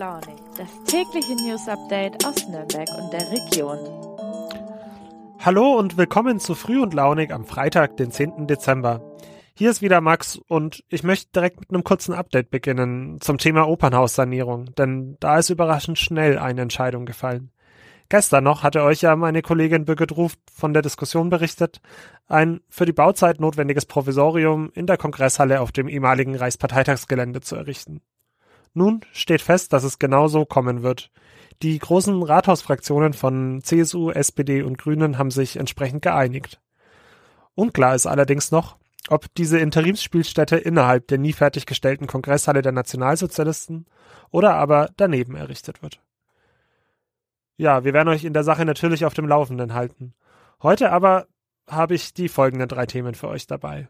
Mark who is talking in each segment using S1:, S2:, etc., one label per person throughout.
S1: Launig, das tägliche News Update aus Nürnberg und der Region.
S2: Hallo und willkommen zu Früh und Launig am Freitag, den 10. Dezember. Hier ist wieder Max und ich möchte direkt mit einem kurzen Update beginnen zum Thema Opernhaussanierung, denn da ist überraschend schnell eine Entscheidung gefallen. Gestern noch hatte euch ja meine Kollegin Birgit Ruf von der Diskussion berichtet, ein für die Bauzeit notwendiges Provisorium in der Kongresshalle auf dem ehemaligen Reichsparteitagsgelände zu errichten. Nun steht fest, dass es genau so kommen wird. Die großen Rathausfraktionen von CSU, SPD und Grünen haben sich entsprechend geeinigt. Unklar ist allerdings noch, ob diese Interimsspielstätte innerhalb der nie fertiggestellten Kongresshalle der Nationalsozialisten oder aber daneben errichtet wird. Ja, wir werden euch in der Sache natürlich auf dem Laufenden halten. Heute aber habe ich die folgenden drei Themen für euch dabei.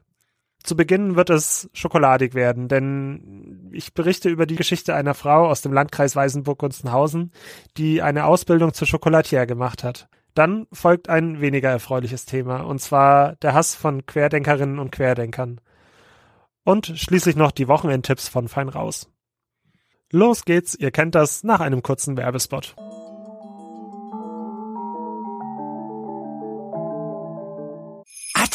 S2: Zu Beginn wird es schokoladig werden, denn ich berichte über die Geschichte einer Frau aus dem Landkreis Weißenburg-Gunzenhausen, die eine Ausbildung zur Chocolatier gemacht hat. Dann folgt ein weniger erfreuliches Thema, und zwar der Hass von Querdenkerinnen und Querdenkern. Und schließlich noch die Wochenendtipps von Fein raus. Los geht's, ihr kennt das, nach einem kurzen Werbespot.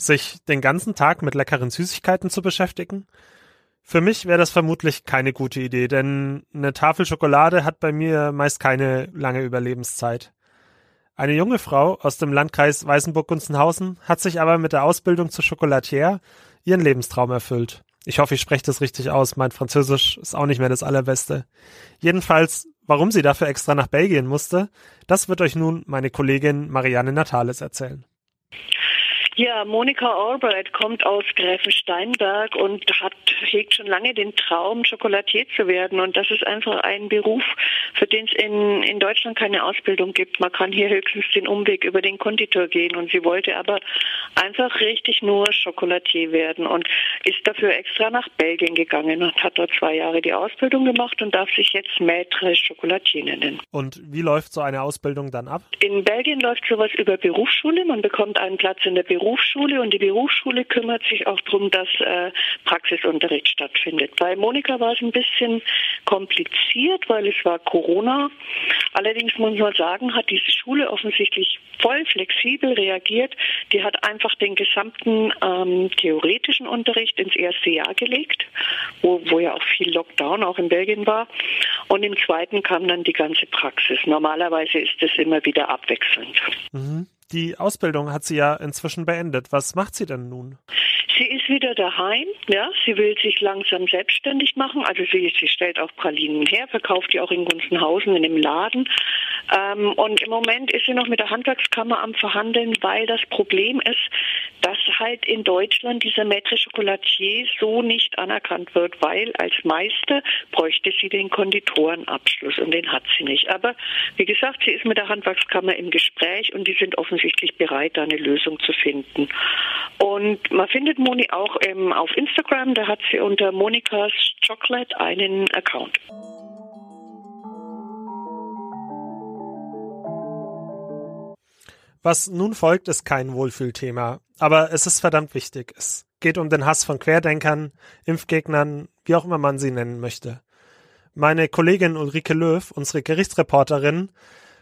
S2: sich den ganzen Tag mit leckeren Süßigkeiten zu beschäftigen? Für mich wäre das vermutlich keine gute Idee, denn eine Tafel Schokolade hat bei mir meist keine lange Überlebenszeit. Eine junge Frau aus dem Landkreis Weißenburg-Gunzenhausen hat sich aber mit der Ausbildung zur Chocolatier ihren Lebenstraum erfüllt. Ich hoffe, ich spreche das richtig aus. Mein Französisch ist auch nicht mehr das allerbeste. Jedenfalls, warum sie dafür extra nach Belgien musste, das wird euch nun meine Kollegin Marianne Natales erzählen.
S3: Ja, Monika Albright kommt aus Gräfensteinberg und hat, hegt schon lange den Traum, Schokolatier zu werden. Und das ist einfach ein Beruf, für den es in, in Deutschland keine Ausbildung gibt. Man kann hier höchstens den Umweg über den Konditor gehen. Und sie wollte aber einfach richtig nur Schokolatier werden und ist dafür extra nach Belgien gegangen und hat dort zwei Jahre die Ausbildung gemacht und darf sich jetzt Maître Chocolatier nennen.
S2: Und wie läuft so eine Ausbildung dann ab?
S3: In Belgien läuft sowas über Berufsschule. Man bekommt einen Platz in der Berufsschule Berufsschule und die Berufsschule kümmert sich auch darum, dass äh, Praxisunterricht stattfindet. Bei Monika war es ein bisschen kompliziert, weil es war Corona. Allerdings muss man sagen, hat diese Schule offensichtlich voll flexibel reagiert. Die hat einfach den gesamten ähm, theoretischen Unterricht ins erste Jahr gelegt, wo, wo ja auch viel Lockdown auch in Belgien war. Und im zweiten kam dann die ganze Praxis. Normalerweise ist es immer wieder abwechselnd.
S2: Mhm die Ausbildung hat sie ja inzwischen beendet. Was macht sie denn nun?
S3: Sie ist wieder daheim, ja. Sie will sich langsam selbstständig machen. Also sie, sie stellt auch Pralinen her, verkauft die auch in Gunzenhausen in dem Laden. Ähm, und im Moment ist sie noch mit der Handwerkskammer am Verhandeln, weil das Problem ist, dass halt in Deutschland dieser Maître Chocolatier so nicht anerkannt wird, weil als Meister bräuchte sie den Konditorenabschluss und den hat sie nicht. Aber wie gesagt, sie ist mit der Handwerkskammer im Gespräch und die sind offensichtlich bereit, da eine Lösung zu finden. Und man findet Moni auch ähm, auf Instagram, da hat sie unter Monikas Chocolate einen Account.
S2: Was nun folgt, ist kein Wohlfühlthema, aber es ist verdammt wichtig. Es geht um den Hass von Querdenkern, Impfgegnern, wie auch immer man sie nennen möchte. Meine Kollegin Ulrike Löw, unsere Gerichtsreporterin,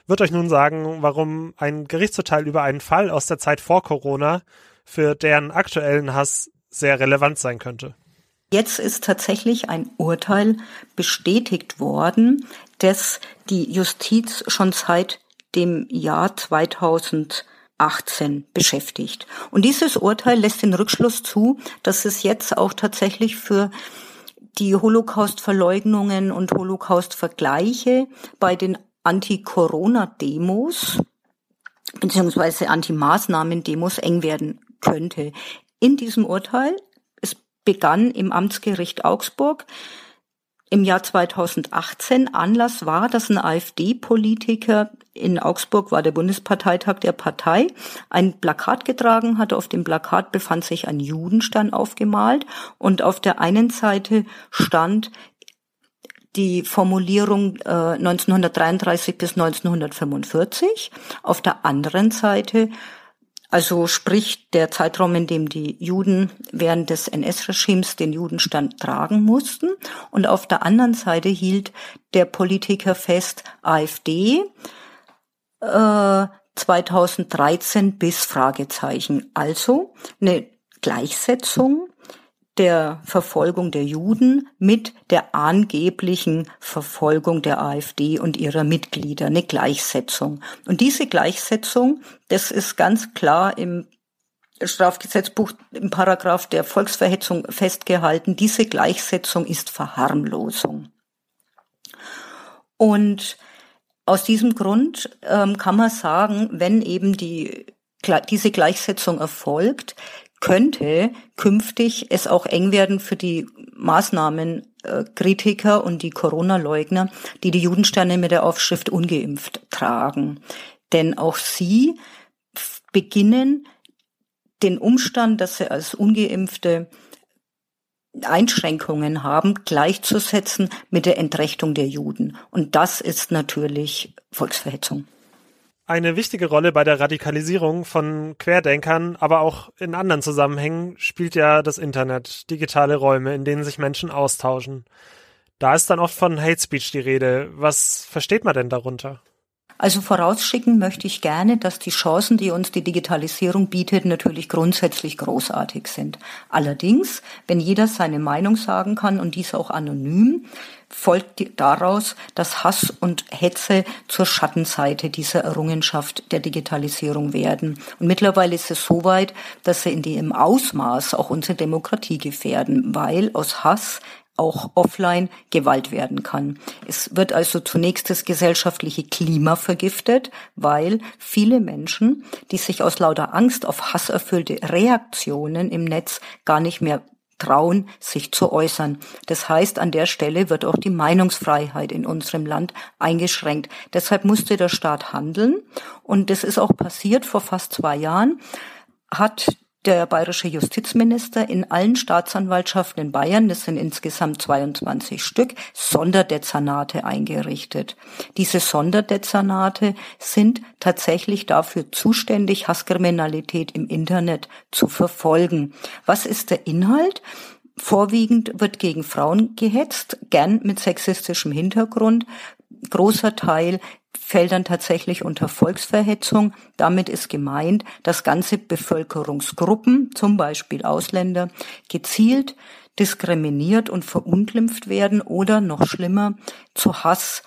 S2: wird euch nun sagen, warum ein Gerichtsurteil über einen Fall aus der Zeit vor Corona für deren aktuellen Hass sehr relevant sein könnte.
S4: Jetzt ist tatsächlich ein Urteil bestätigt worden, das die Justiz schon seit dem Jahr 2018 beschäftigt. Und dieses Urteil lässt den Rückschluss zu, dass es jetzt auch tatsächlich für die Holocaust-Verleugnungen und Holocaust-Vergleiche bei den Anti-Corona-Demos beziehungsweise Anti-Maßnahmen-Demos eng werden könnte. In diesem Urteil, es begann im Amtsgericht Augsburg, im Jahr 2018 Anlass war, dass ein AfD-Politiker in Augsburg war der Bundesparteitag der Partei, ein Plakat getragen hatte. Auf dem Plakat befand sich ein Judenstern aufgemalt und auf der einen Seite stand die Formulierung äh, 1933 bis 1945, auf der anderen Seite also sprich der Zeitraum, in dem die Juden während des NS-Regimes den Judenstand tragen mussten. Und auf der anderen Seite hielt der Politiker fest, AfD äh, 2013 bis Fragezeichen. Also eine Gleichsetzung der Verfolgung der Juden mit der angeblichen Verfolgung der AfD und ihrer Mitglieder, eine Gleichsetzung. Und diese Gleichsetzung, das ist ganz klar im Strafgesetzbuch im Paragraph der Volksverhetzung festgehalten. Diese Gleichsetzung ist Verharmlosung. Und aus diesem Grund ähm, kann man sagen, wenn eben die diese Gleichsetzung erfolgt, könnte künftig es auch eng werden für die Maßnahmenkritiker und die Corona-Leugner, die die Judensterne mit der Aufschrift ungeimpft tragen. Denn auch sie beginnen den Umstand, dass sie als ungeimpfte Einschränkungen haben, gleichzusetzen mit der Entrechtung der Juden. Und das ist natürlich Volksverhetzung.
S2: Eine wichtige Rolle bei der Radikalisierung von Querdenkern, aber auch in anderen Zusammenhängen spielt ja das Internet, digitale Räume, in denen sich Menschen austauschen. Da ist dann oft von Hate Speech die Rede. Was versteht man denn darunter?
S4: Also vorausschicken möchte ich gerne, dass die Chancen, die uns die Digitalisierung bietet, natürlich grundsätzlich großartig sind. Allerdings, wenn jeder seine Meinung sagen kann und dies auch anonym, folgt daraus, dass Hass und Hetze zur Schattenseite dieser Errungenschaft der Digitalisierung werden. Und mittlerweile ist es so weit, dass sie in dem Ausmaß auch unsere Demokratie gefährden, weil aus Hass auch offline Gewalt werden kann. Es wird also zunächst das gesellschaftliche Klima vergiftet, weil viele Menschen, die sich aus lauter Angst auf hasserfüllte Reaktionen im Netz gar nicht mehr trauen, sich zu äußern. Das heißt, an der Stelle wird auch die Meinungsfreiheit in unserem Land eingeschränkt. Deshalb musste der Staat handeln und das ist auch passiert vor fast zwei Jahren hat der bayerische Justizminister in allen Staatsanwaltschaften in Bayern, das sind insgesamt 22 Stück, Sonderdezernate eingerichtet. Diese Sonderdezernate sind tatsächlich dafür zuständig, Hasskriminalität im Internet zu verfolgen. Was ist der Inhalt? Vorwiegend wird gegen Frauen gehetzt, gern mit sexistischem Hintergrund. Großer Teil fällt dann tatsächlich unter Volksverhetzung. Damit ist gemeint, dass ganze Bevölkerungsgruppen, zum Beispiel Ausländer, gezielt diskriminiert und verunglimpft werden oder noch schlimmer zu Hass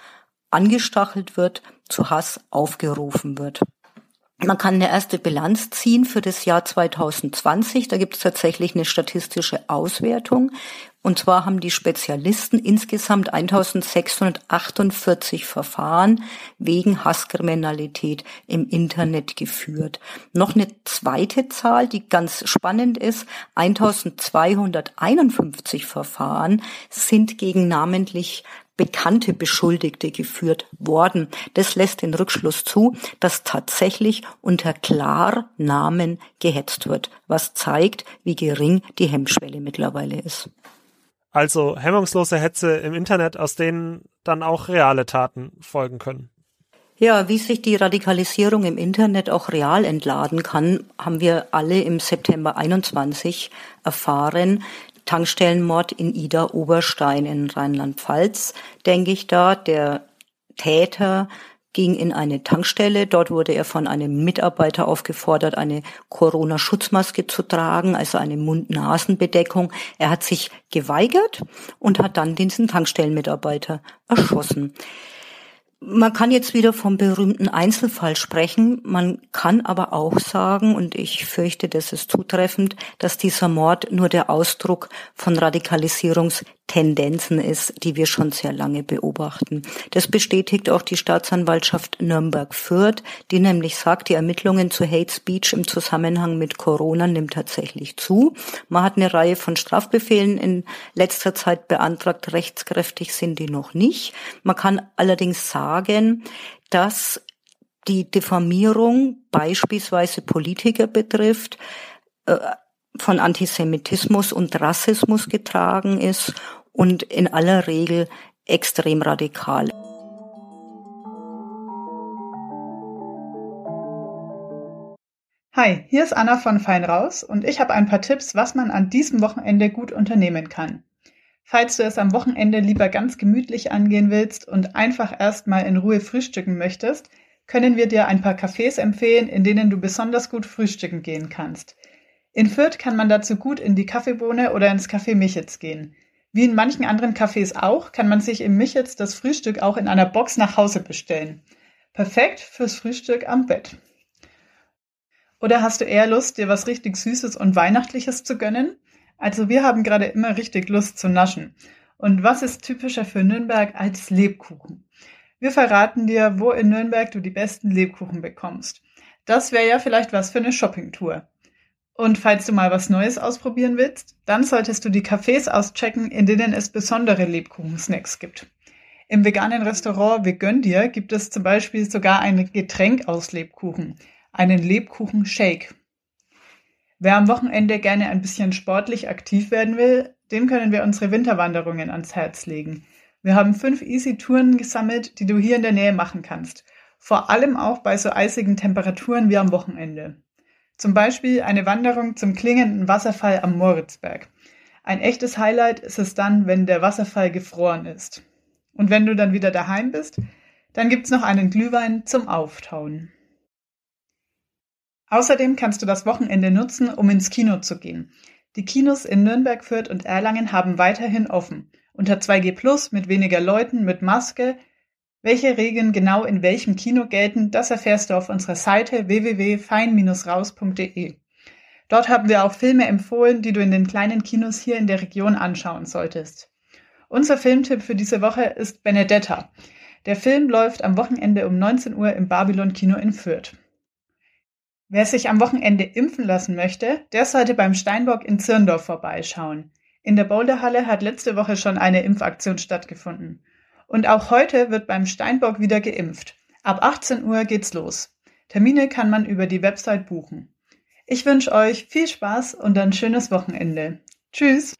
S4: angestachelt wird, zu Hass aufgerufen wird. Man kann eine erste Bilanz ziehen für das Jahr 2020. Da gibt es tatsächlich eine statistische Auswertung. Und zwar haben die Spezialisten insgesamt 1648 Verfahren wegen Hasskriminalität im Internet geführt. Noch eine zweite Zahl, die ganz spannend ist. 1251 Verfahren sind gegen namentlich bekannte Beschuldigte geführt worden. Das lässt den Rückschluss zu, dass tatsächlich unter Klarnamen gehetzt wird, was zeigt, wie gering die Hemmschwelle mittlerweile ist.
S2: Also hemmungslose Hetze im Internet, aus denen dann auch reale Taten folgen können.
S4: Ja, wie sich die Radikalisierung im Internet auch real entladen kann, haben wir alle im September 21 erfahren. Tankstellenmord in Ida Oberstein in Rheinland-Pfalz, denke ich da. Der Täter ging in eine Tankstelle. Dort wurde er von einem Mitarbeiter aufgefordert, eine Corona-Schutzmaske zu tragen, also eine Mund-Nasen-Bedeckung. Er hat sich geweigert und hat dann diesen Tankstellenmitarbeiter erschossen. Man kann jetzt wieder vom berühmten Einzelfall sprechen. Man kann aber auch sagen, und ich fürchte, das ist zutreffend, dass dieser Mord nur der Ausdruck von Radikalisierungs Tendenzen ist, die wir schon sehr lange beobachten. Das bestätigt auch die Staatsanwaltschaft Nürnberg-Fürth, die nämlich sagt, die Ermittlungen zu Hate Speech im Zusammenhang mit Corona nimmt tatsächlich zu. Man hat eine Reihe von Strafbefehlen in letzter Zeit beantragt, rechtskräftig sind die noch nicht. Man kann allerdings sagen, dass die Diffamierung beispielsweise Politiker betrifft, äh, von Antisemitismus und Rassismus getragen ist und in aller Regel extrem radikal.
S5: Hi, hier ist Anna von Fein raus und ich habe ein paar Tipps, was man an diesem Wochenende gut unternehmen kann. Falls du es am Wochenende lieber ganz gemütlich angehen willst und einfach erstmal in Ruhe frühstücken möchtest, können wir dir ein paar Cafés empfehlen, in denen du besonders gut frühstücken gehen kannst. In Fürth kann man dazu gut in die Kaffeebohne oder ins Café Michitz gehen. Wie in manchen anderen Cafés auch, kann man sich im Michitz das Frühstück auch in einer Box nach Hause bestellen. Perfekt fürs Frühstück am Bett. Oder hast du eher Lust, dir was richtig Süßes und Weihnachtliches zu gönnen? Also wir haben gerade immer richtig Lust zu naschen. Und was ist typischer für Nürnberg als Lebkuchen? Wir verraten dir, wo in Nürnberg du die besten Lebkuchen bekommst. Das wäre ja vielleicht was für eine Shoppingtour. Und falls du mal was Neues ausprobieren willst, dann solltest du die Cafés auschecken, in denen es besondere Lebkuchensnacks gibt. Im veganen Restaurant Vegön dir gibt es zum Beispiel sogar ein Getränk aus Lebkuchen, einen Lebkuchen-Shake. Wer am Wochenende gerne ein bisschen sportlich aktiv werden will, dem können wir unsere Winterwanderungen ans Herz legen. Wir haben fünf Easy-Touren gesammelt, die du hier in der Nähe machen kannst. Vor allem auch bei so eisigen Temperaturen wie am Wochenende. Zum Beispiel eine Wanderung zum klingenden Wasserfall am Moritzberg. Ein echtes Highlight ist es dann, wenn der Wasserfall gefroren ist. Und wenn du dann wieder daheim bist, dann gibt's noch einen Glühwein zum Auftauen. Außerdem kannst du das Wochenende nutzen, um ins Kino zu gehen. Die Kinos in Nürnberg, Fürth und Erlangen haben weiterhin offen. Unter 2G Plus mit weniger Leuten, mit Maske, welche Regeln genau in welchem Kino gelten, das erfährst du auf unserer Seite www.fein-raus.de. Dort haben wir auch Filme empfohlen, die du in den kleinen Kinos hier in der Region anschauen solltest. Unser Filmtipp für diese Woche ist Benedetta. Der Film läuft am Wochenende um 19 Uhr im Babylon Kino in Fürth. Wer sich am Wochenende impfen lassen möchte, der sollte beim Steinbock in Zirndorf vorbeischauen. In der Boulderhalle hat letzte Woche schon eine Impfaktion stattgefunden. Und auch heute wird beim Steinbock wieder geimpft. Ab 18 Uhr geht's los. Termine kann man über die Website buchen. Ich wünsche euch viel Spaß und ein schönes Wochenende. Tschüss.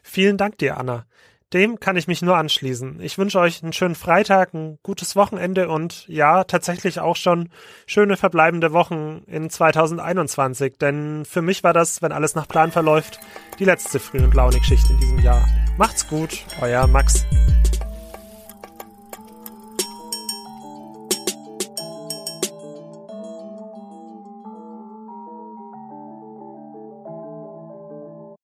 S2: Vielen Dank dir, Anna. Dem kann ich mich nur anschließen. Ich wünsche euch einen schönen Freitag, ein gutes Wochenende und ja, tatsächlich auch schon schöne verbleibende Wochen in 2021. Denn für mich war das, wenn alles nach Plan verläuft, die letzte Früh- und Launig-Schicht in diesem Jahr. Macht's gut, euer Max.